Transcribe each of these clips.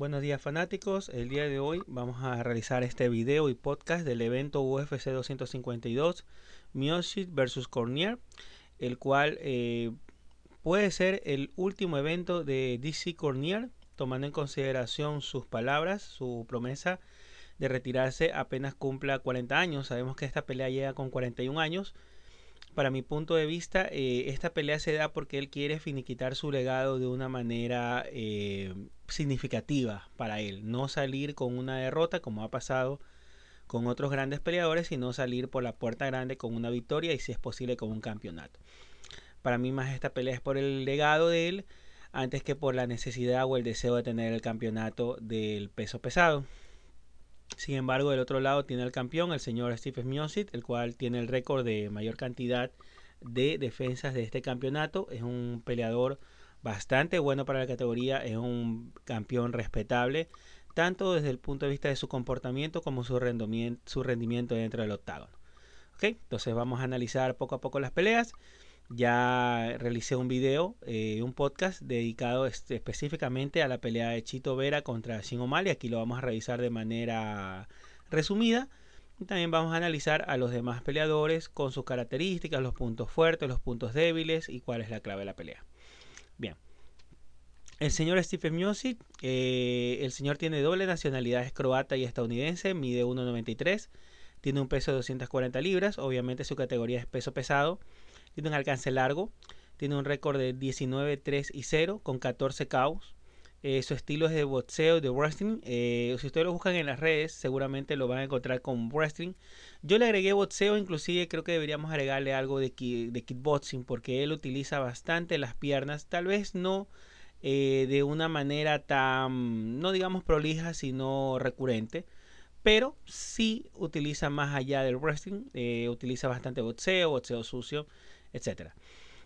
Buenos días fanáticos, el día de hoy vamos a realizar este video y podcast del evento UFC 252 Miocic vs Cornier, el cual eh, puede ser el último evento de DC Cornier, tomando en consideración sus palabras, su promesa de retirarse apenas cumpla 40 años. Sabemos que esta pelea llega con 41 años. Para mi punto de vista, eh, esta pelea se da porque él quiere finiquitar su legado de una manera eh, significativa para él. No salir con una derrota como ha pasado con otros grandes peleadores, sino salir por la puerta grande con una victoria y si es posible con un campeonato. Para mí más esta pelea es por el legado de él antes que por la necesidad o el deseo de tener el campeonato del peso pesado. Sin embargo, del otro lado tiene el campeón, el señor Stephen Miocic, el cual tiene el récord de mayor cantidad de defensas de este campeonato. Es un peleador bastante bueno para la categoría, es un campeón respetable, tanto desde el punto de vista de su comportamiento como su rendimiento, su rendimiento dentro del octágono. Ok, entonces vamos a analizar poco a poco las peleas. Ya realicé un video, eh, un podcast dedicado específicamente a la pelea de Chito Vera contra Shin O'Malley. Aquí lo vamos a revisar de manera resumida. Y también vamos a analizar a los demás peleadores con sus características, los puntos fuertes, los puntos débiles y cuál es la clave de la pelea. Bien. El señor Stephen Miocic, eh, el señor tiene doble nacionalidad, es croata y estadounidense, mide 1,93, tiene un peso de 240 libras, obviamente su categoría es peso pesado tiene un alcance largo, tiene un récord de 19, 3 y 0 con 14 KOs. Eh, su estilo es de boxeo, de wrestling. Eh, si ustedes lo buscan en las redes, seguramente lo van a encontrar con wrestling. Yo le agregué boxeo, inclusive creo que deberíamos agregarle algo de, de kickboxing, porque él utiliza bastante las piernas. Tal vez no eh, de una manera tan, no digamos prolija, sino recurrente. Pero sí utiliza más allá del wrestling, utiliza bastante boxeo, boxeo sucio etcétera.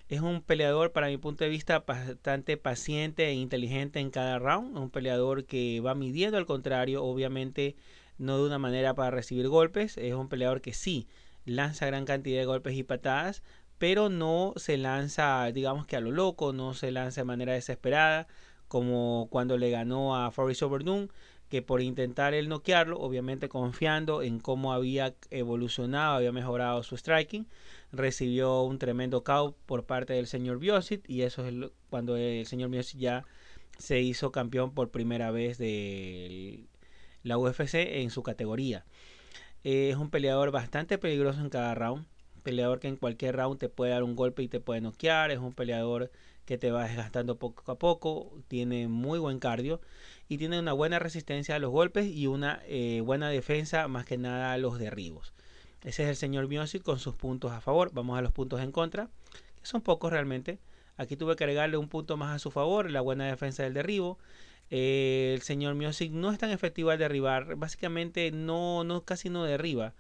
Es un peleador, para mi punto de vista, bastante paciente e inteligente en cada round. Un peleador que va midiendo al contrario, obviamente no de una manera para recibir golpes. Es un peleador que sí lanza gran cantidad de golpes y patadas, pero no se lanza, digamos que a lo loco, no se lanza de manera desesperada, como cuando le ganó a Fabrice Overdun, que por intentar el noquearlo, obviamente confiando en cómo había evolucionado, había mejorado su striking, recibió un tremendo KO por parte del señor Biosic y eso es cuando el señor Biosic ya se hizo campeón por primera vez de la UFC en su categoría. Eh, es un peleador bastante peligroso en cada round, peleador que en cualquier round te puede dar un golpe y te puede noquear, es un peleador que te va desgastando poco a poco, tiene muy buen cardio y tiene una buena resistencia a los golpes y una eh, buena defensa más que nada a los derribos. Ese es el señor Miosic con sus puntos a favor. Vamos a los puntos en contra, que son pocos realmente. Aquí tuve que agregarle un punto más a su favor, la buena defensa del derribo. Eh, el señor Miosic no es tan efectivo al derribar, básicamente no, no casi no derriba.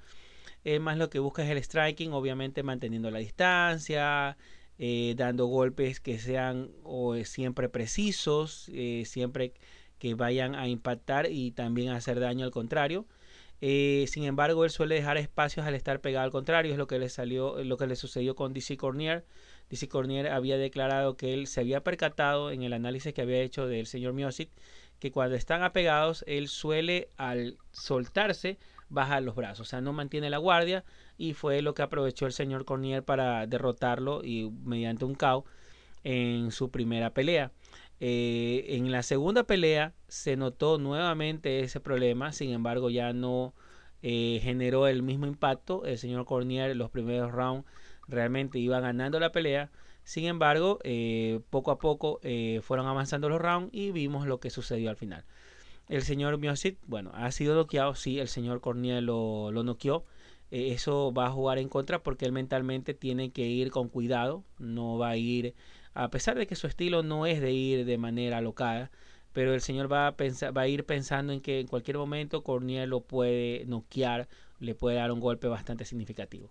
Es más lo que busca es el striking, obviamente manteniendo la distancia, eh, dando golpes que sean o, siempre precisos, eh, siempre que vayan a impactar y también hacer daño al contrario. Eh, sin embargo, él suele dejar espacios al estar pegado al contrario, es lo que le salió, lo que le sucedió con DC Cornier. DC Cornier había declarado que él se había percatado en el análisis que había hecho del señor Miosic que cuando están apegados, él suele al soltarse bajar los brazos, o sea, no mantiene la guardia y fue lo que aprovechó el señor Cornier para derrotarlo y mediante un KO en su primera pelea. Eh, en la segunda pelea se notó nuevamente ese problema, sin embargo ya no eh, generó el mismo impacto. El señor Cornier en los primeros rounds realmente iba ganando la pelea. Sin embargo, eh, poco a poco fueron avanzando los rounds y vimos lo que sucedió al final. El señor Miocic, bueno, ha sido noqueado, sí, el señor Cornier lo, lo noqueó. eso va a jugar en contra porque él mentalmente tiene que ir con cuidado, no va a ir a pesar de que su estilo no es de ir de manera alocada, pero el señor va a, pensar, va a ir pensando en que en cualquier momento Corniel lo puede noquear, le puede dar un golpe bastante significativo.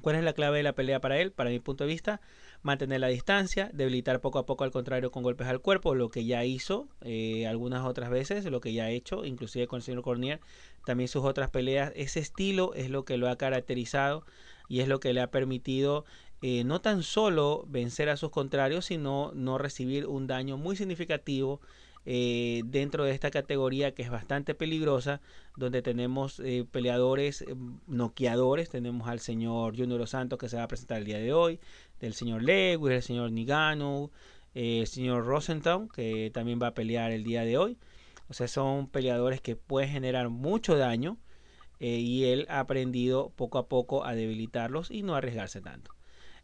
¿Cuál es la clave de la pelea para él? Para mi punto de vista, mantener la distancia, debilitar poco a poco al contrario con golpes al cuerpo, lo que ya hizo eh, algunas otras veces, lo que ya ha hecho, inclusive con el señor Cornier, también sus otras peleas. Ese estilo es lo que lo ha caracterizado y es lo que le ha permitido eh, no tan solo vencer a sus contrarios, sino no recibir un daño muy significativo eh, dentro de esta categoría que es bastante peligrosa, donde tenemos eh, peleadores noqueadores, tenemos al señor Junior Santos que se va a presentar el día de hoy, del señor Lewis, el señor Nigano, el señor Rosenthal que también va a pelear el día de hoy. O sea, son peleadores que pueden generar mucho daño y él ha aprendido poco a poco a debilitarlos y no arriesgarse tanto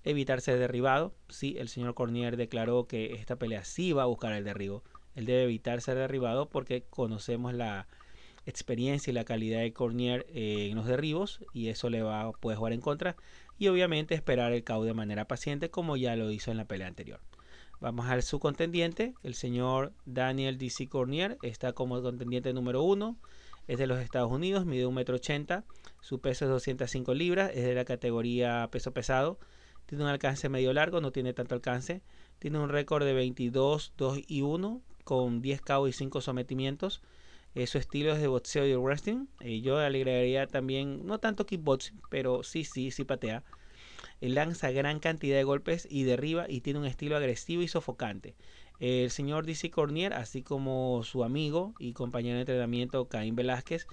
evitar ser derribado. Sí, el señor Cornier declaró que esta pelea sí va a buscar el derribo. Él debe evitar ser derribado porque conocemos la experiencia y la calidad de Cornier en los derribos y eso le va a puede jugar en contra y obviamente esperar el KO de manera paciente como ya lo hizo en la pelea anterior. Vamos a su contendiente, el señor Daniel DC Cornier, está como contendiente número uno, es de los Estados Unidos, mide 1,80 m, su peso es 205 libras, es de la categoría peso pesado, tiene un alcance medio largo, no tiene tanto alcance. Tiene un récord de 22, 2 y 1 con 10 KO y 5 sometimientos. Eh, su estilo es de boxeo y wrestling. Eh, yo le agregaría también, no tanto kickboxing, pero sí, sí, sí patea. Él lanza gran cantidad de golpes y derriba y tiene un estilo agresivo y sofocante. el señor DC Cornier, así como su amigo y compañero de entrenamiento Caín Velázquez,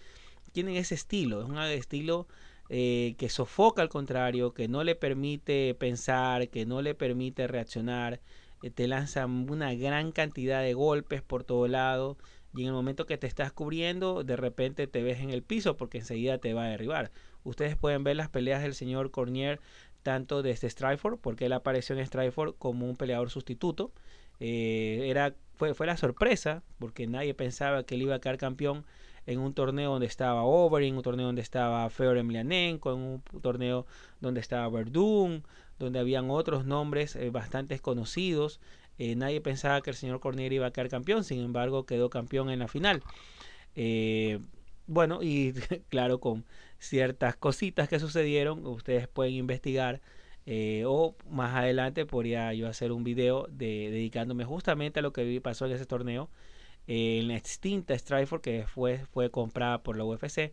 tienen ese estilo. Es un estilo eh, que sofoca al contrario, que no le permite pensar, que no le permite reaccionar, eh, te lanza una gran cantidad de golpes por todo lado y en el momento que te estás cubriendo, de repente te ves en el piso porque enseguida te va a derribar. Ustedes pueden ver las peleas del señor Cornier tanto desde Strikeforce, porque él apareció en Strikeforce como un peleador sustituto. Eh, era, fue, fue la sorpresa, porque nadie pensaba que él iba a quedar campeón en un torneo donde estaba Overing, un torneo donde estaba Fedor Emelianenko, en un torneo donde estaba Verdun, donde habían otros nombres eh, bastante conocidos. Eh, nadie pensaba que el señor Cornier iba a quedar campeón, sin embargo quedó campeón en la final. Eh, bueno, y claro, con ciertas cositas que sucedieron, ustedes pueden investigar. o más adelante podría yo hacer un video de, dedicándome justamente a lo que pasó en ese torneo en la extinta Strikeforce que fue, fue comprada por la UFC.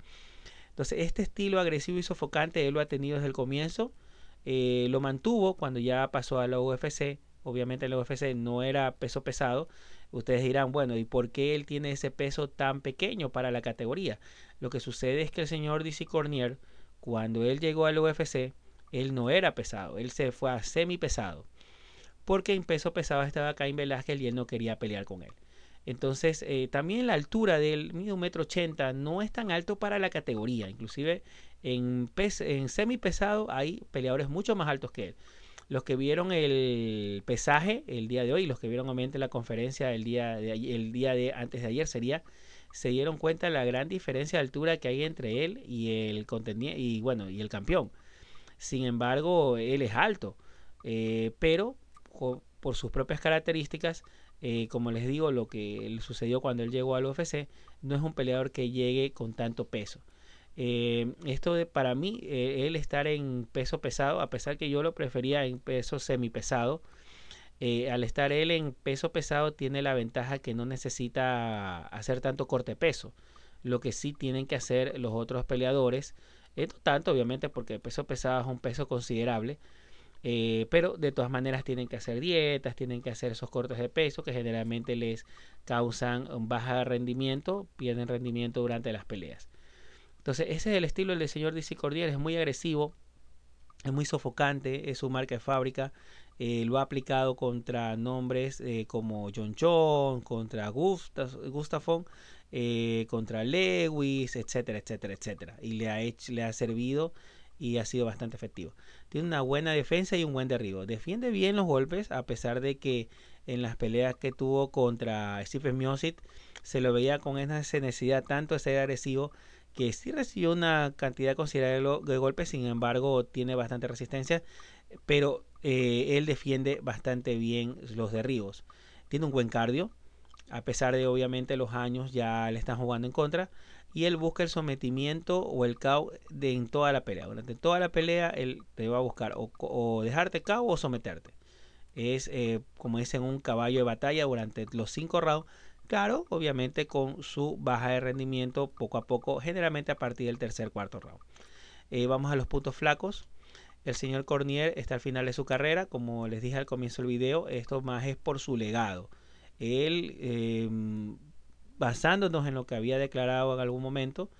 Entonces, este estilo agresivo y sofocante él lo ha tenido desde el comienzo. Eh, lo mantuvo cuando ya pasó a la UFC. Obviamente la UFC no era peso pesado. Ustedes dirán, bueno, ¿y por qué él tiene ese peso tan pequeño para la categoría? Lo que sucede es que el señor DC Cornier, cuando él llegó a la UFC, él no era pesado, él se fue a semi pesado. Porque en peso pesado estaba Cain Velázquez y él no quería pelear con él. Entonces, eh, también la altura del mide un metro ochenta no es tan alto para la categoría. Inclusive en, en semi pesado hay peleadores mucho más altos que él. Los que vieron el pesaje el día de hoy, los que vieron obviamente la conferencia el día de, el día de antes de ayer sería se dieron cuenta de la gran diferencia de altura que hay entre él y el y bueno y el campeón. Sin embargo, él es alto, eh, pero por sus propias características eh, como les digo, lo que sucedió cuando él llegó al UFC, no es un peleador que llegue con tanto peso. Eh, esto para mí, eh, él estar en peso pesado, a pesar que yo lo prefería en peso semipesado, al estar él en peso pesado tiene la ventaja que no necesita hacer tanto corte peso. Lo que sí tienen que hacer los otros peleadores, no tanto obviamente porque el peso pesado es un peso considerable, eh, pero de todas maneras tienen que hacer dietas, tienen que hacer esos cortes de peso que generalmente les causan un baja rendimiento, pierden rendimiento durante las peleas. Entonces ese es el estilo del señor DC es muy agresivo, es muy sofocante, es su marca de fábrica, eh, lo ha aplicado contra nombres eh, como John John, contra Gustafon, contra Lewis, etcétera, etcétera, etcétera. Y le ha, hecho, le ha servido y ha sido bastante efectivo. Tiene una buena defensa y un buen derribo. Defiende bien los golpes, a pesar de que en las peleas que tuvo contra Stephen Miocic se lo veía con esa necesidad tanto de ser agresivo que sí recibió una cantidad considerable de golpes, sin embargo tiene bastante resistencia, pero eh, él defiende bastante bien los derribos. Tiene un buen cardio, a pesar de obviamente los años ya le están jugando en contra, y él busca el sometimiento o el KO de, en toda la pelea. Durante toda la pelea él te va a buscar o, dejarte KO o someterte. Es eh, como dicen un caballo de batalla durante los cinco rounds. Claro, obviamente con su baja de rendimiento poco a poco, generalmente a partir del tercer cuarto round. Eh, vamos a los puntos flacos. El señor Cornier está al final de su carrera, como les dije al comienzo del video, esto más es por su legado. él, eh, basándonos en lo que había declarado en algún momento,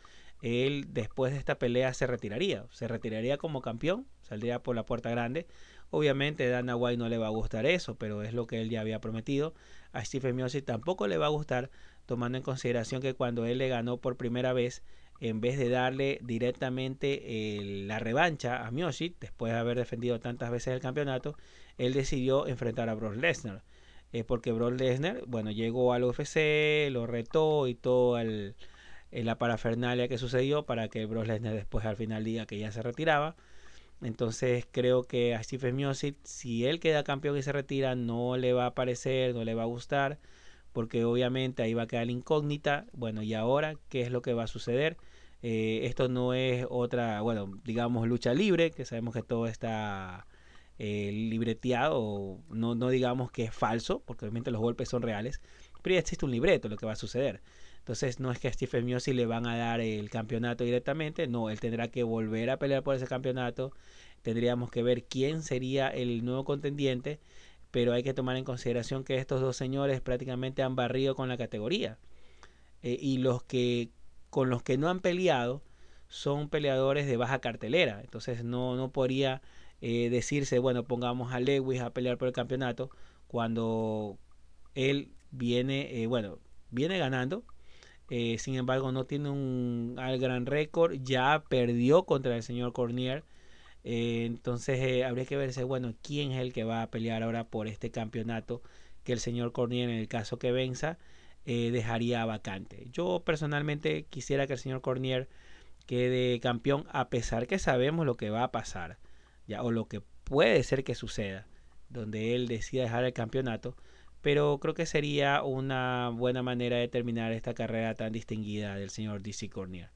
él después de esta pelea se retiraría, se retiraría como campeón, saldría por la puerta grande. Obviamente Dana White no le va a gustar eso, pero es lo que él ya había prometido. A Stephen Miocic tampoco le va a gustar, tomando en consideración que cuando él le ganó por primera vez, en vez de darle directamente eh, la revancha a Miocic, después de haber defendido tantas veces el campeonato, él decidió enfrentar a Brock Lesnar. Eh, porque Brock Lesnar, bueno, llegó al UFC, lo retó y todo el, eh, la parafernalia que sucedió para que Brock Lesnar después al final diga que ya se retiraba. Entonces creo que a Stephen Miocic, si él queda campeón y se retira, no le va a parecer, no le va a gustar, porque obviamente ahí va a quedar incógnita. Bueno, y ahora, ¿qué es lo que va a suceder? Eh, esto no es otra, bueno, digamos lucha libre, que sabemos que todo está eh, libreteado, no, no digamos que es falso, porque obviamente los golpes son reales, pero ya existe un libreto, lo que va a suceder. Entonces no es que a Stephen Miosi le van a dar el campeonato directamente, no, él tendrá que volver a pelear por ese campeonato, tendríamos que ver quién sería el nuevo contendiente, pero hay que tomar en consideración que estos dos señores prácticamente han barrido con la categoría. Eh, y los que con los que no han peleado son peleadores de baja cartelera, entonces no, no podría eh, decirse, bueno, pongamos a Lewis a pelear por el campeonato cuando él viene, eh, bueno, viene ganando, eh, sin embargo, no tiene un gran récord. Ya perdió contra el señor Cornier. Eh, entonces habría que verse, bueno, quién es el que va a pelear ahora por este campeonato que el señor Cornier, en el caso que venza, dejaría vacante. Yo personalmente quisiera que el señor Cornier quede campeón, a pesar que sabemos lo que va a pasar, o lo que puede ser que suceda, donde él decida dejar el campeonato pero creo que sería una buena manera de terminar esta carrera tan distinguida del señor DC Cornier.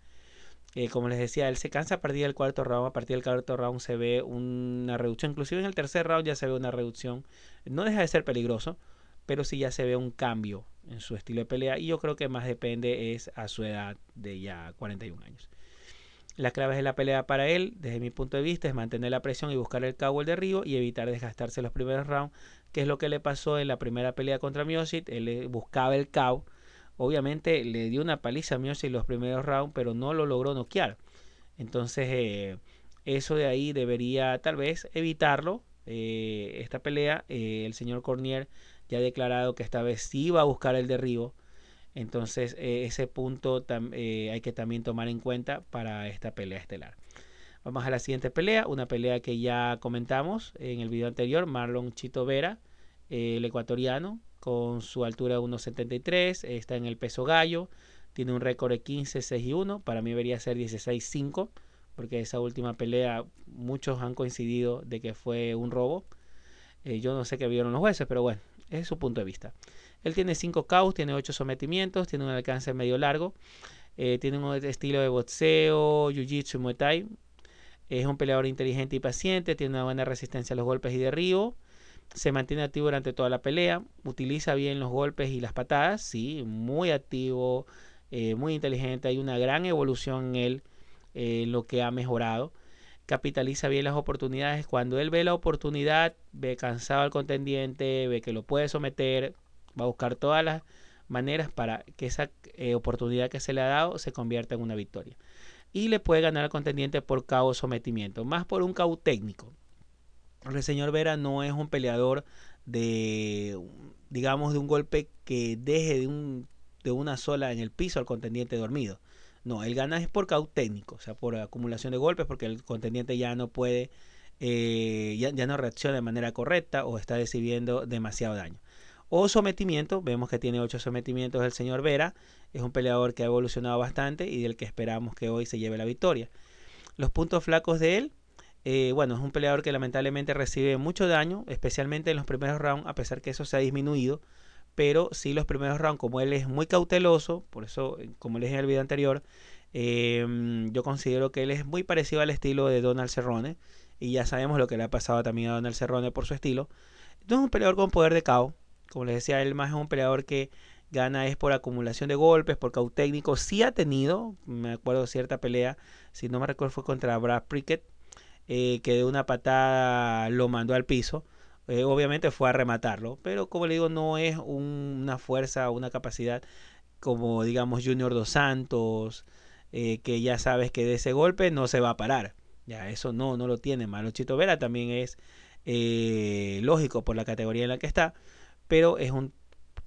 Eh, como les decía, él se cansa a partir del cuarto round. A partir del cuarto round se ve una reducción. Inclusive en el tercer round ya se ve una reducción. No deja de ser peligroso, pero sí ya se ve un cambio en su estilo de pelea. Y yo creo que más depende es a su edad de ya 41 años. Las claves de la pelea para él, desde mi punto de vista, es mantener la presión y buscar el cabo el derribo y evitar desgastarse los primeros rounds que es lo que le pasó en la primera pelea contra Miocic, él buscaba el KO, obviamente le dio una paliza a Miocic los primeros rounds, pero no lo logró noquear, entonces eh, eso de ahí debería tal vez evitarlo, eh, esta pelea, eh, el señor Cornier ya ha declarado que esta vez sí va a buscar el derribo, entonces ese punto hay que también tomar en cuenta para esta pelea estelar. Vamos a la siguiente pelea, una pelea que ya comentamos en el video anterior, Marlon Chito Vera, eh, el ecuatoriano, con su altura de 1.73, está en el peso gallo, tiene un récord de 15, 6 y 1, para mí debería ser 16, 5, porque esa última pelea muchos han coincidido de que fue un robo. Eh, yo no sé qué vieron los jueces, pero bueno, es su punto de vista. Él tiene 5 KOs, tiene 8 sometimientos, tiene un alcance medio largo, eh, tiene un estilo de boxeo, jiu-jitsu y muay thai, es un peleador inteligente y paciente, tiene una buena resistencia a los golpes y derribo. Se mantiene activo durante toda la pelea. Utiliza bien los golpes y las patadas. Sí, muy activo, eh, muy inteligente. Hay una gran evolución en él, eh, lo que ha mejorado. Capitaliza bien las oportunidades. Cuando él ve la oportunidad, ve cansado al contendiente, ve que lo puede someter, va a buscar todas las maneras para que esa eh, oportunidad que se le ha dado se convierta en una victoria y le puede ganar al contendiente por KO sometimiento, más por un KO técnico. El señor Vera no es un peleador de, digamos, de un golpe que deje de, un, de una sola en el piso al contendiente dormido. No, él gana es por KO técnico, o sea, por acumulación de golpes, porque el contendiente ya no puede, eh, ya, ya no reacciona de manera correcta o está recibiendo demasiado daño o sometimiento. Vemos que tiene ocho sometimientos el señor Vera. Es un peleador que ha evolucionado bastante y del que esperamos que hoy se lleve la victoria. Los puntos flacos de él. Eh, bueno, es un peleador que lamentablemente recibe mucho daño, especialmente en los primeros rounds, a pesar que eso se ha disminuido. Pero sí los primeros rounds, como él es muy cauteloso, por eso, eh, como les dije en el video anterior, em, yo considero que él es muy parecido al estilo de Donald Cerrone. Y ya sabemos lo que le ha pasado también a Donald Cerrone por su estilo. Entonces es un peleador con poder de KO. Como les decía, él más es un peleador que gana es por acumulación de golpes, por caut técnico. Sí ha tenido, me acuerdo cierta pelea, si no me recuerdo fue contra Brad Prickett, eh, que de una patada lo mandó al piso. eh, obviamente fue a rematarlo, pero como le digo, no es una fuerza, una capacidad como digamos Junior Dos Santos, eh, que ya sabes que de ese golpe no se va a parar. Ya, eso no, no lo tiene. Chito Vera también es lógico por la categoría en la que está, pero es un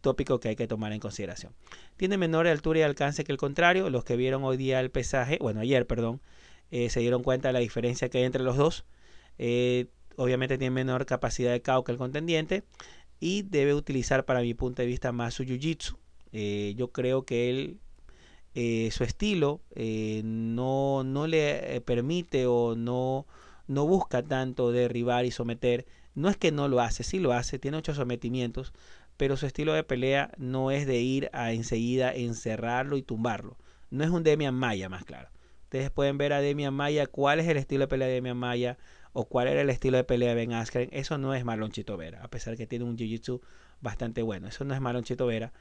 tópico que hay que tomar en consideración. Tiene menor altura y alcance que el contrario. Los que vieron hoy día el pesaje, bueno, ayer, perdón, se dieron cuenta de la diferencia que hay entre los dos obviamente tiene menor capacidad de KO que el contendiente y debe utilizar para mi punto de vista más su jiu-jitsu. Eh, yo creo que él, eh, su estilo eh, no, no le permite o no, no busca tanto derribar y someter. No es que no lo hace, sí lo hace, tiene ocho sometimientos, pero su estilo de pelea no es de ir a enseguida encerrarlo y tumbarlo. No es un Demian Maya, más claro. Ustedes pueden ver a Demian Maya, cuál es el estilo de pelea de Demian Maya, o cuál era el estilo de pelea de Ben Askren, eso no es Marlon Chito Vera, a pesar que tiene un jiu-jitsu bastante bueno. Eso no es Marlon Chito Vera.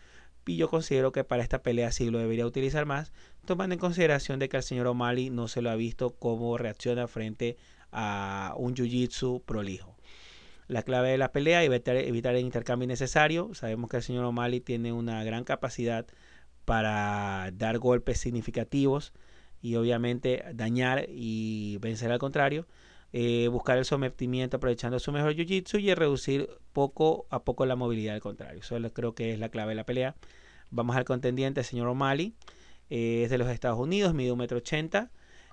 Y yo considero que para esta pelea sí lo debería utilizar más, tomando en consideración de que el señor O'Malley no se lo ha visto cómo reacciona frente a un jiu-jitsu prolijo. La clave de la pelea evitar, evitar el intercambio innecesario. Sabemos que el señor O'Malley tiene una gran capacidad para dar golpes significativos y obviamente dañar y vencer al contrario. Eh, buscar el sometimiento aprovechando su mejor jiu-jitsu y reducir poco a poco la movilidad al contrario. Eso creo que es la clave de la pelea. Vamos al contendiente, el señor O'Malley. Eh, es de los Estados Unidos, mide 1,80m.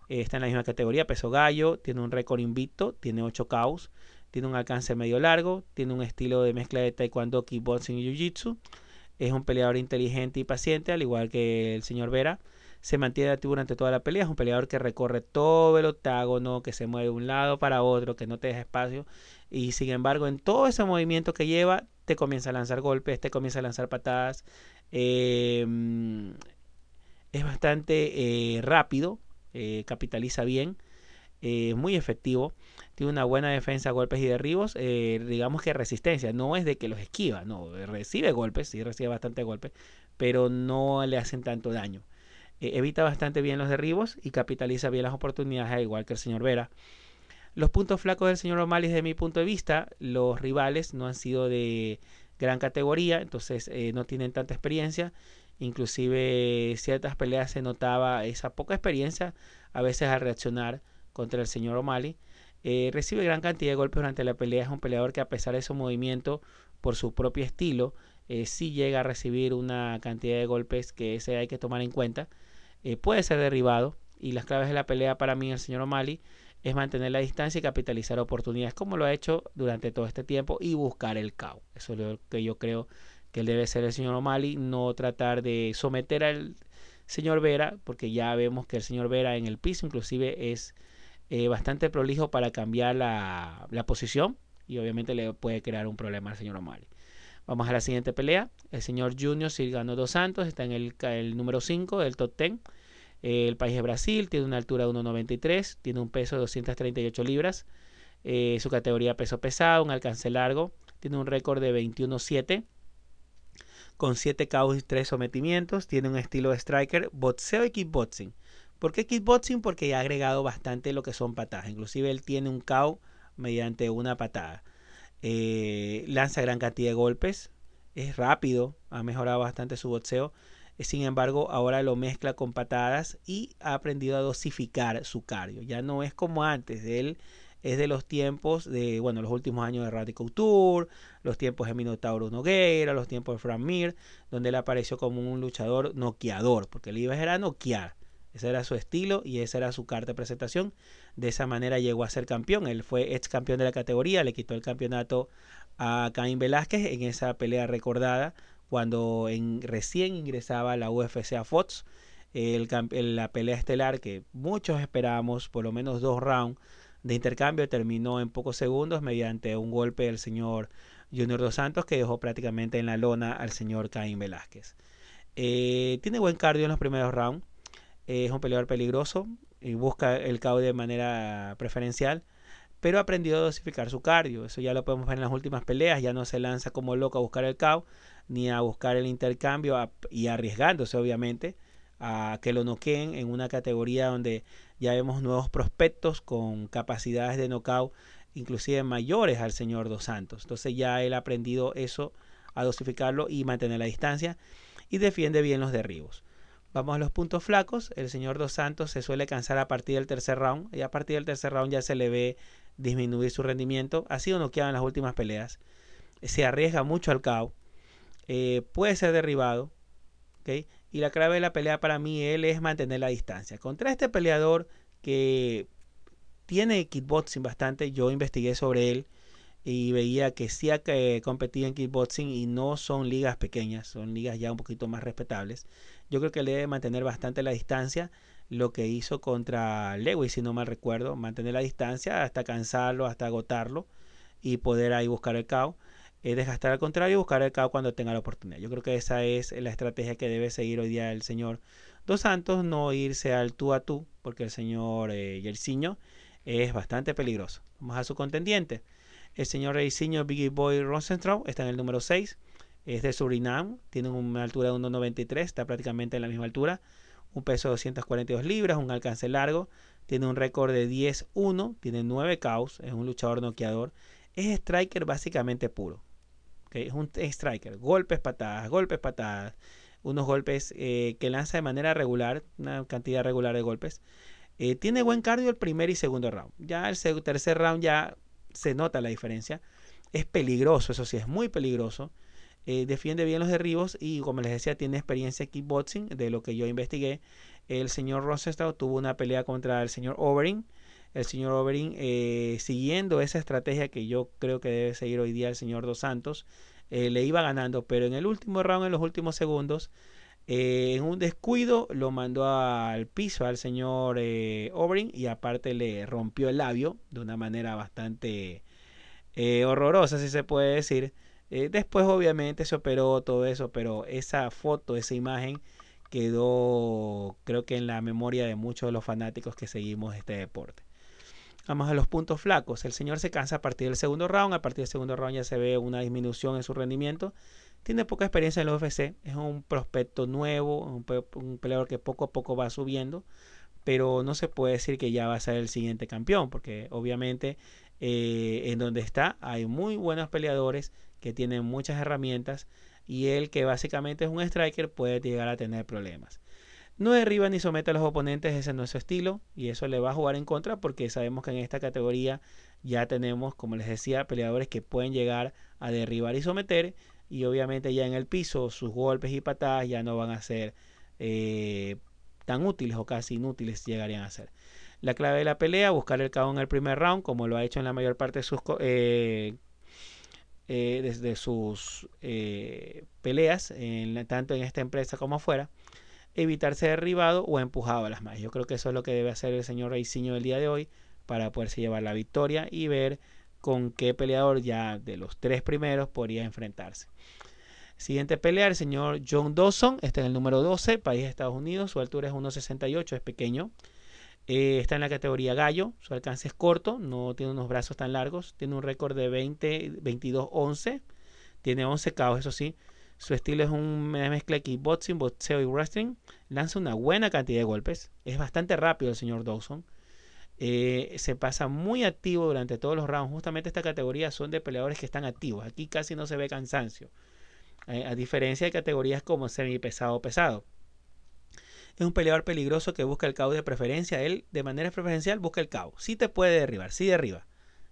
Eh, está en la misma categoría, peso gallo. Tiene un récord invicto, tiene 8 KOs. Tiene un alcance medio largo. Tiene un estilo de mezcla de taekwondo, kickboxing y jiu-jitsu. Es un peleador inteligente y paciente, al igual que el señor Vera se mantiene activo durante toda la pelea. Es un peleador que recorre todo el octágono, que se mueve de un lado para otro, que no te deja espacio. Y sin embargo, en todo ese movimiento que lleva, te comienza a lanzar golpes, te comienza a lanzar patadas. Em, es bastante eh, rápido, eh, capitaliza bien, es muy efectivo. Tiene una buena defensa, golpes y derribos. Eh, digamos que resistencia, no es de que los esquiva, no, recibe golpes, sí recibe bastante golpes, pero no le hacen tanto daño. Eh, evita bastante bien los derribos y capitaliza bien las oportunidades, igual que el señor Vera. Los puntos flacos del señor O'Malley, desde mi punto de vista, los rivales no han sido de gran categoría, entonces eh, no tienen tanta experiencia. Inclusive ciertas peleas se notaba esa poca experiencia a veces al reaccionar contra el señor O'Malley. Eh, recibe gran cantidad de golpes durante la pelea. Es un peleador que a pesar de su movimiento, por su propio estilo, sí llega a recibir una cantidad de golpes que ese hay que tomar en cuenta. Eh, puede ser derribado y las claves de la pelea para mí el señor O'Malley es mantener la distancia y capitalizar oportunidades como lo ha hecho durante todo este tiempo y buscar el caos. Eso es lo que yo creo que debe ser el señor O'Malley, no tratar de someter al señor Vera, porque ya vemos que el señor Vera en el piso inclusive es eh, bastante prolijo para cambiar la, posición y obviamente le puede crear un problema al señor O'Malley. Vamos a la siguiente pelea. El señor Junior Silgano dos Santos está en el, el número 5 del top 10. el país de Brasil tiene una altura de 1,93, tiene un peso de 238 libras. Eh, su categoría peso pesado, un alcance largo. Tiene un récord de 21-7 con 7 KOs y 3 sometimientos. Tiene un estilo de striker, boxeo y kickboxing. ¿Por qué kickboxing? Porque ha agregado bastante lo que son patadas. Inclusive él tiene un KO mediante una patada. Eh, lanza gran cantidad de golpes, es rápido, ha mejorado bastante su boxeo. Eh, sin embargo, ahora lo mezcla con patadas y ha aprendido a dosificar su cardio. Ya no es como antes, él es de los tiempos de, bueno, los últimos años de Radical Tour, los tiempos de Minotauro Nogueira, los tiempos de Frank Mir, donde él apareció como un luchador noqueador, porque él iba a noquear. Ese era su estilo y esa era su carta de presentación. De esa manera llegó a ser campeón. Él fue ex campeón de la categoría, le quitó el campeonato a Caín Velázquez en esa pelea recordada cuando en, recién ingresaba la UFC a Fox. El, la pelea estelar que muchos esperábamos, por lo menos dos rounds de intercambio, terminó en pocos segundos mediante un golpe del señor Junior Dos Santos que dejó prácticamente en la lona al señor Caín Velázquez. Eh, tiene buen cardio en los primeros rounds es un peleador peligroso y busca el KO de manera preferencial, pero ha aprendido a dosificar su cardio. Eso ya lo podemos ver en las últimas peleas. Ya no se lanza como loco a buscar el KO ni a buscar el intercambio y arriesgándose, obviamente, a que lo noqueen en una categoría donde ya vemos nuevos prospectos con capacidades de knockout inclusive mayores al señor Dos Santos. Entonces ya él ha aprendido eso, a dosificarlo y mantener la distancia y defiende bien los derribos. Vamos a los puntos flacos. El señor Dos Santos se suele cansar a partir del tercer round y a partir del tercer round ya se le ve disminuir su rendimiento. Ha sido noqueado en las últimas peleas. Se arriesga mucho al KO. Eh, puede ser derribado. Y la clave de la pelea para mí él es mantener la distancia. Contra este peleador que tiene kickboxing bastante, yo investigué sobre él y veía que sí ha competido en kickboxing y no son ligas pequeñas, son ligas ya un poquito más respetables. Yo creo que le debe mantener bastante la distancia, lo que hizo contra Lewis, si no mal recuerdo, mantener la distancia hasta cansarlo, hasta agotarlo y poder ahí buscar el KO. Es desgastar al contrario y buscar el KO cuando tenga la oportunidad. Yo creo que esa es la estrategia que debe seguir hoy día el señor Dos Santos, no irse al tú a tú, porque el señor eh, Yersiño es bastante peligroso. Vamos a su contendiente. El señor Reisiño Biggie Boy Rosenstrau está en el número 6. Es de Surinam. Tiene una altura de 1,93. Está prácticamente en la misma altura. Un peso de 242 libras. Un alcance largo. Tiene un récord de 10-1. Tiene 9 caos. Es un luchador noqueador. Es striker básicamente puro. Es un striker. Golpes, patadas, golpes, patadas. Unos golpes eh, que lanza de manera regular. Una cantidad regular de golpes. Eh, tiene buen cardio el primer y segundo round. Ya el tercer round ya se nota la diferencia. Es peligroso, eso sí, es muy peligroso. Eh, defiende bien los derribos y como les decía tiene experiencia en kickboxing de lo que yo investigué. El señor Rosenstock tuvo una pelea contra el señor Overing. El señor Overing eh, siguiendo esa estrategia que yo creo que debe seguir hoy día el señor Dos Santos eh, le iba ganando pero en el último round en los últimos segundos en un descuido lo mandó al piso al señor Overing y aparte le rompió el labio de una manera bastante horrorosa si se puede decir eh, después obviamente se operó todo eso, pero esa foto, esa imagen quedó creo que en la memoria de muchos de los fanáticos que seguimos este deporte. Vamos a los puntos flacos. El señor se cansa a partir del segundo round. A partir del segundo round ya se ve una disminución en su rendimiento. Tiene poca experiencia en el UFC. Es un prospecto nuevo, un, un peleador que poco a poco va subiendo. Pero no se puede decir que ya va a ser el siguiente campeón. Porque obviamente eh, en donde está hay muy buenos peleadores que tiene muchas herramientas y él que básicamente es un striker puede llegar a tener problemas. No derriba ni somete a los oponentes, ese es su estilo y eso le va a jugar en contra porque sabemos que en esta categoría ya tenemos, como les decía, peleadores que pueden llegar a derribar y someter y obviamente ya en el piso sus golpes y patadas ya no van a ser eh, tan útiles o casi inútiles llegarían a ser. La clave de la pelea, buscar el KO en el primer round, como lo ha hecho en la mayor parte de sus eh, eh, desde sus eh, peleas, tanto en esta empresa como afuera, evitar ser derribado o empujado a las manos. Yo creo que eso es lo que debe hacer el señor Reisiño el día de hoy para poderse llevar la victoria y ver con qué peleador ya de los tres primeros podría enfrentarse. Siguiente pelea, el señor John Dawson, está en el número 12, país de Estados Unidos, su altura es 1,68, es pequeño. Eh, está en la categoría gallo, su alcance es corto, no tiene unos brazos tan largos, tiene un récord de 20, 22, 11, tiene 11 caos, eso sí. Su estilo es una mezcla de kickboxing, boxeo y wrestling. Lanza una buena cantidad de golpes. Es bastante rápido el señor Dawson. Eh, se pasa muy activo durante todos los rounds. Justamente esta categoría son de peleadores que están activos. Aquí casi no se ve cansancio. Eh, a diferencia de categorías como semi pesado o pesado. Es un peleador peligroso que busca el KO de preferencia. Él, de manera preferencial, busca el KO. Sí te puede derribar, sí derriba.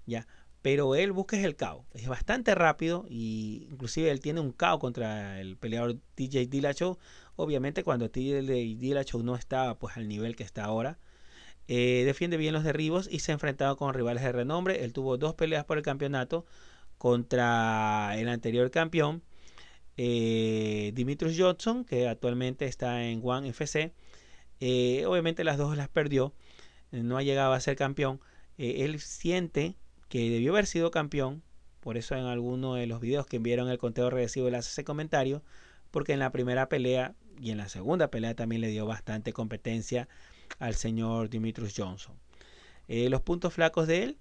Ya. Pero él busca el KO. Es bastante rápido y inclusive él tiene un KO contra el peleador TJ Dillashaw. Obviamente cuando TJ Dillashaw no estaba pues al nivel que está ahora. Eh, defiende bien los derribos y se ha enfrentado con rivales de renombre. Él tuvo dos peleas por el campeonato contra el anterior campeón eh, Dimitrios Johnson, que actualmente está en One FC. Eh, obviamente las dos las perdió, eh, no ha llegado a ser campeón. Eh, él siente que debió haber sido campeón, por eso en alguno de los videos que enviaron el conteo regresivo él hace ese comentario, porque en la primera pelea y en la segunda pelea también le dio bastante competencia al señor Dimitrios Johnson. los puntos flacos de él,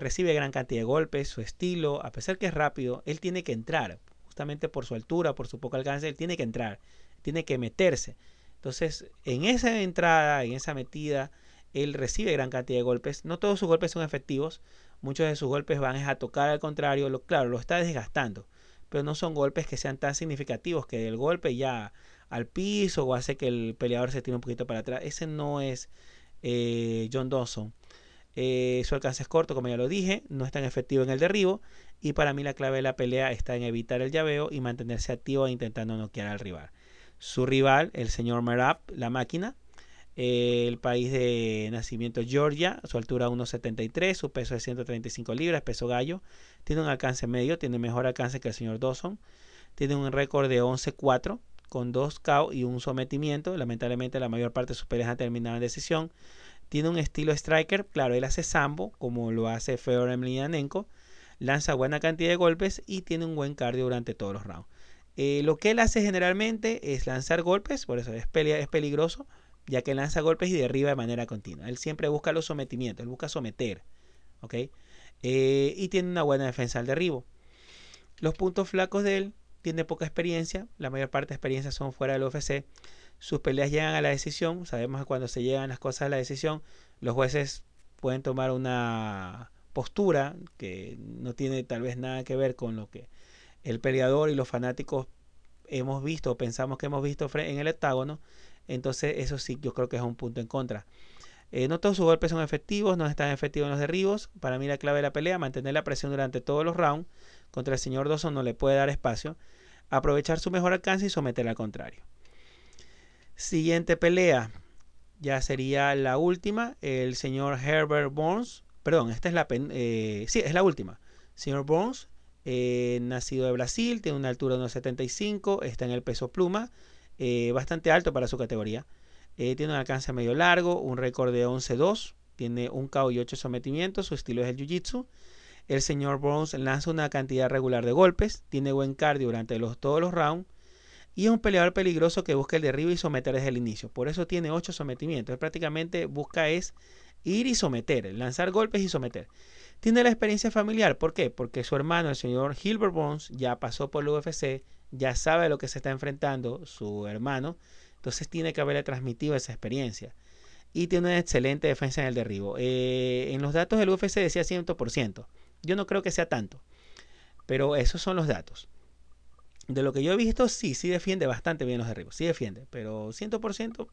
recibe gran cantidad de golpes, su estilo, a pesar que es rápido, él tiene que entrar justamente por su altura, por su poco alcance, él tiene que entrar, tiene que meterse. Entonces, en esa entrada, en esa metida, él recibe gran cantidad de golpes. No todos sus golpes son efectivos. Muchos de sus golpes van a tocar al contrario, lo, claro, lo está desgastando, pero no son golpes que sean tan significativos que el golpe ya al piso o hace que el peleador se tire un poquito para atrás. Ese no es eh, John Dawson. Eh, su alcance es corto, como ya lo dije, no es tan efectivo en el derribo. Y para mí la clave de la pelea está en evitar el llaveo y mantenerse activo e intentando noquear al rival. Su rival, el señor Merab, la máquina, eh, el país de nacimiento Georgia, su altura 1,73, su peso es 135 libras, peso gallo. Tiene un alcance medio, tiene mejor alcance que el señor Dawson. Tiene un récord de 11-4 con dos KO y un sometimiento. Lamentablemente la mayor parte de sus peleas han terminado en decisión. Tiene un estilo striker, claro, él hace sambo, como lo hace Fedor Emelianenko. Lanza buena cantidad de golpes y tiene un buen cardio durante todos los rounds. Eh, lo que él hace generalmente es lanzar golpes, por eso es, es peligroso, ya que lanza golpes y derriba de manera continua. Él siempre busca los sometimientos, él busca someter. ¿ok? Eh, y tiene una buena defensa al derribo. Los puntos flacos de él, tiene poca experiencia, la mayor parte de experiencias son fuera del UFC. Sus peleas llegan a la decisión, sabemos que cuando se llegan las cosas a la decisión, los jueces pueden tomar una postura que no tiene tal vez nada que ver con lo que el peleador y los fanáticos hemos visto o pensamos que hemos visto en el octágono, entonces eso sí yo creo que es un punto en contra. Eh, no todos sus golpes son efectivos, no están efectivos en los derribos. Para mí la clave de la pelea, mantener la presión durante todos los rounds. Contra el señor Dawson no le puede dar espacio. Aprovechar su mejor alcance y someter al contrario. Siguiente pelea. Ya sería la última. El señor Herbert Burns. Perdón, esta es la... Eh, sí, es la última. Señor Burns, eh, nacido de Brasil, tiene una altura de 1,75, está en el peso pluma, eh, bastante alto para su categoría. tiene un alcance medio largo, un récord de 11-2, tiene un KO y 8 sometimientos, su estilo es el Jiu-Jitsu. El señor Burns lanza una cantidad regular de golpes, tiene buen cardio durante los, todos los rounds y es un peleador peligroso que busca el derribo y someter desde el inicio. Por eso tiene 8 sometimientos. Él prácticamente busca es ir y someter, lanzar golpes y someter. Tiene la experiencia familiar, ¿por qué? Porque su hermano, el señor Hilbert Burns, ya pasó por el UFC, ya sabe a lo que se está enfrentando su hermano, entonces tiene que haberle transmitido esa experiencia. Y tiene una excelente defensa en el derribo. Eh, en los datos del UFC decía 100%. Yo no creo que sea tanto. Pero esos son los datos. De lo que yo he visto, sí, sí defiende bastante bien los derribos. Sí defiende. Pero 100%.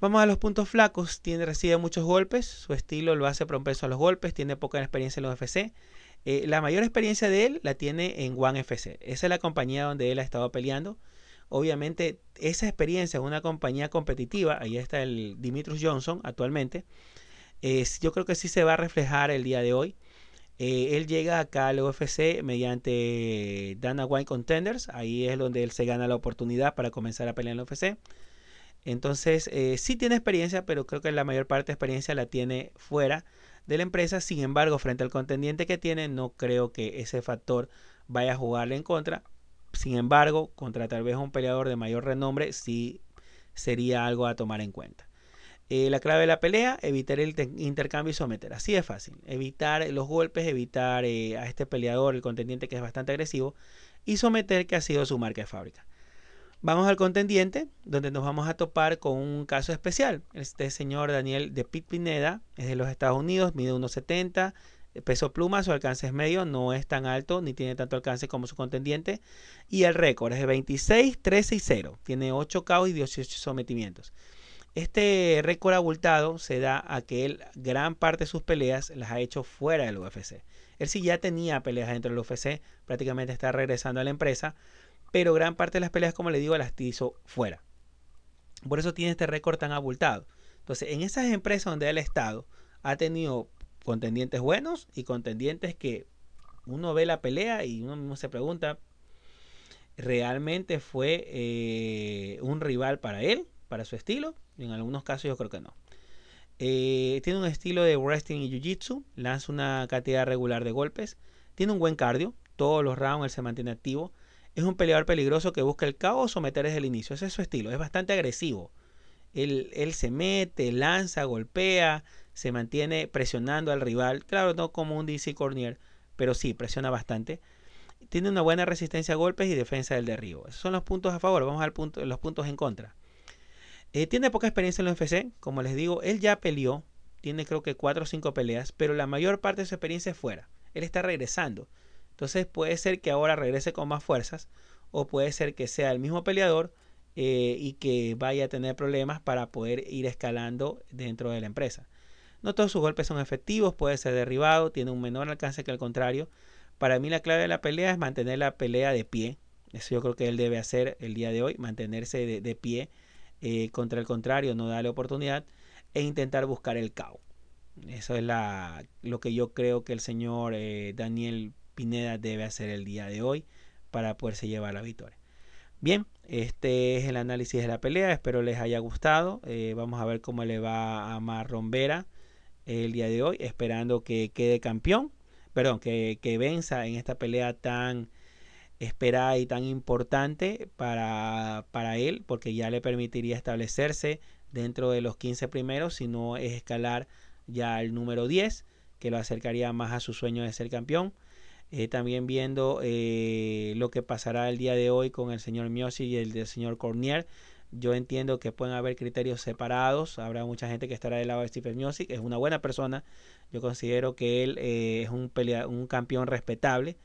Vamos a los puntos flacos. Tiene, recibe muchos golpes. Su estilo lo hace propenso a los golpes. Tiene poca experiencia en los FC. Eh, la mayor experiencia de él la tiene en One FC. Esa es la compañía donde él ha estado peleando. Obviamente, esa experiencia en una compañía competitiva, ahí está el Dimitrius Johnson actualmente, yo creo que sí se va a reflejar el día de hoy. Eh, él llega acá al UFC mediante Dana White Contenders. Ahí es donde él se gana la oportunidad para comenzar a pelear en el UFC. Entonces, eh, sí tiene experiencia, pero creo que la mayor parte de experiencia la tiene fuera de la empresa. Sin embargo, frente al contendiente que tiene, no creo que ese factor vaya a jugarle en contra. Sin embargo, contra tal vez un peleador de mayor renombre, sí sería algo a tomar en cuenta. Eh, la clave de la pelea, evitar el intercambio y someter. Así de fácil. Evitar los golpes, evitar eh, a este peleador, el contendiente que es bastante agresivo, y someter que ha sido su marca de fábrica. Vamos al contendiente, donde nos vamos a topar con un caso especial. Este señor Daniel de Pit Pineda es de los Estados Unidos, mide 1,70, peso pluma, su alcance es medio, no es tan alto ni tiene tanto alcance como su contendiente. Y el récord es de 26, 13 y 0. Tiene 8 KO y 18 sometimientos. Este récord abultado se da a que él gran parte de sus peleas las ha hecho fuera del UFC. Él sí ya tenía peleas dentro del UFC, prácticamente está regresando a la empresa, pero gran parte de las peleas, como le digo, las hizo fuera. Por eso tiene este récord tan abultado. Entonces, en esas empresas donde él ha estado, ha tenido contendientes buenos y contendientes que uno ve la pelea y uno mismo se pregunta, ¿realmente fue eh, un rival para él, para su estilo? En algunos casos yo creo que no. Eh, tiene un estilo de wrestling y jiu-jitsu. Lanza una cantidad regular de golpes. Tiene un buen cardio. Todos los rounds él se mantiene activo. Es un peleador peligroso que busca el caos o someter desde el inicio. Ese es su estilo. Es bastante agresivo. Él, se mete, lanza, golpea, se mantiene presionando al rival. Claro, no como un DC Cornier, pero sí, presiona bastante. Tiene una buena resistencia a golpes y defensa del derribo. Esos son los puntos a favor. Vamos al punto, los puntos en contra. Eh, tiene poca experiencia en el UFC, como les digo, él ya peleó tiene creo que 4 o 5 peleas, pero la mayor parte de su experiencia es fuera. Él está regresando. Entonces puede ser que ahora regrese con más fuerzas o puede ser que sea el mismo peleador eh, y que vaya a tener problemas para poder ir escalando dentro de la empresa. No todos sus golpes son efectivos, puede ser derribado, tiene un menor alcance que el contrario. Para mí la clave de la pelea es mantener la pelea de pie. Eso yo creo que él debe hacer el día de hoy, mantenerse de, pie eh, contra el contrario, no darle oportunidad e intentar buscar el KO. Eso es la, lo que yo creo que el señor eh, Daniel Pineda debe hacer el día de hoy para poderse llevar la victoria. Bien, este es el análisis de la pelea. Espero les haya gustado. Eh, vamos a ver cómo le va a Marron Vera el día de hoy, esperando que quede campeón. Perdón, que, que venza en esta pelea tan esperada y tan importante para, para él, porque ya le permitiría establecerse dentro de los 15 primeros, si no es escalar ya al número 10, que lo acercaría más a su sueño de ser campeón. Eh, también viendo eh, lo que pasará el día de hoy con el señor Miosi y el del señor Cornier. Yo entiendo que pueden haber criterios separados. Habrá mucha gente que estará del lado de Stephen que es una buena persona. Yo considero que él eh, es un, pelea un campeón respetable.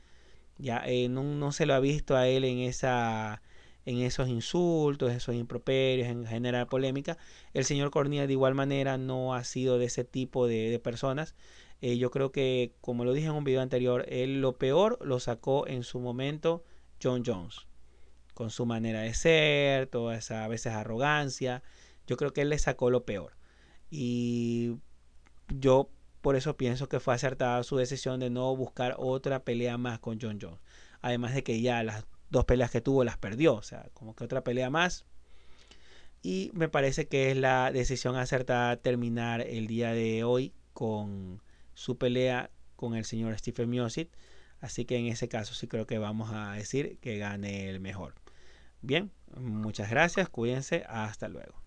Ya no, no, se lo ha visto a él en esa en esos insultos, esos improperios, en generar polémica. El señor Cornier de igual manera no ha sido de ese tipo de, de personas. Eh, yo creo que, como lo dije en un video anterior, él lo peor lo sacó en su momento John Jones. Con su manera de ser, toda esa a veces arrogancia. Yo creo que él le sacó lo peor. Y yo por eso pienso que fue acertada su decisión de no buscar otra pelea más con John Jones. Además de que ya las dos peleas que tuvo las perdió. O sea, como que otra pelea más. Y me parece que es la decisión acertada terminar el día de hoy con su pelea con el señor Stephen Miocic. Así que en ese caso sí creo que vamos a decir que gane el mejor. Bien, muchas gracias, cuídense, hasta luego.